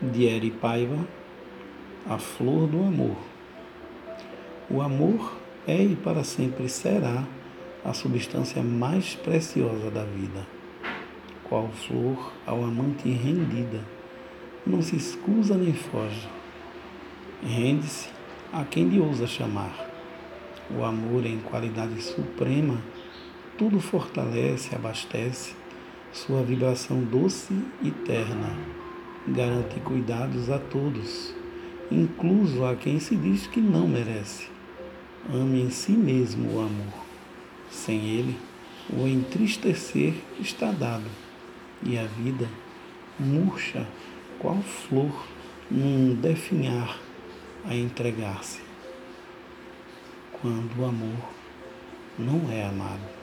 de Eri Paiva, a flor do amor. O amor é e para sempre será a substância mais preciosa da vida. Qual flor ao amante rendida, não se escusa nem foge. Rende-se a quem lhe ousa chamar. O amor em qualidade suprema tudo fortalece, abastece, sua vibração doce e terna garante cuidados a todos, incluso a quem se diz que não merece. Ame em si mesmo o amor. Sem ele, o entristecer está dado e a vida murcha qual flor num definhar a entregar-se. Quando o amor não é amado.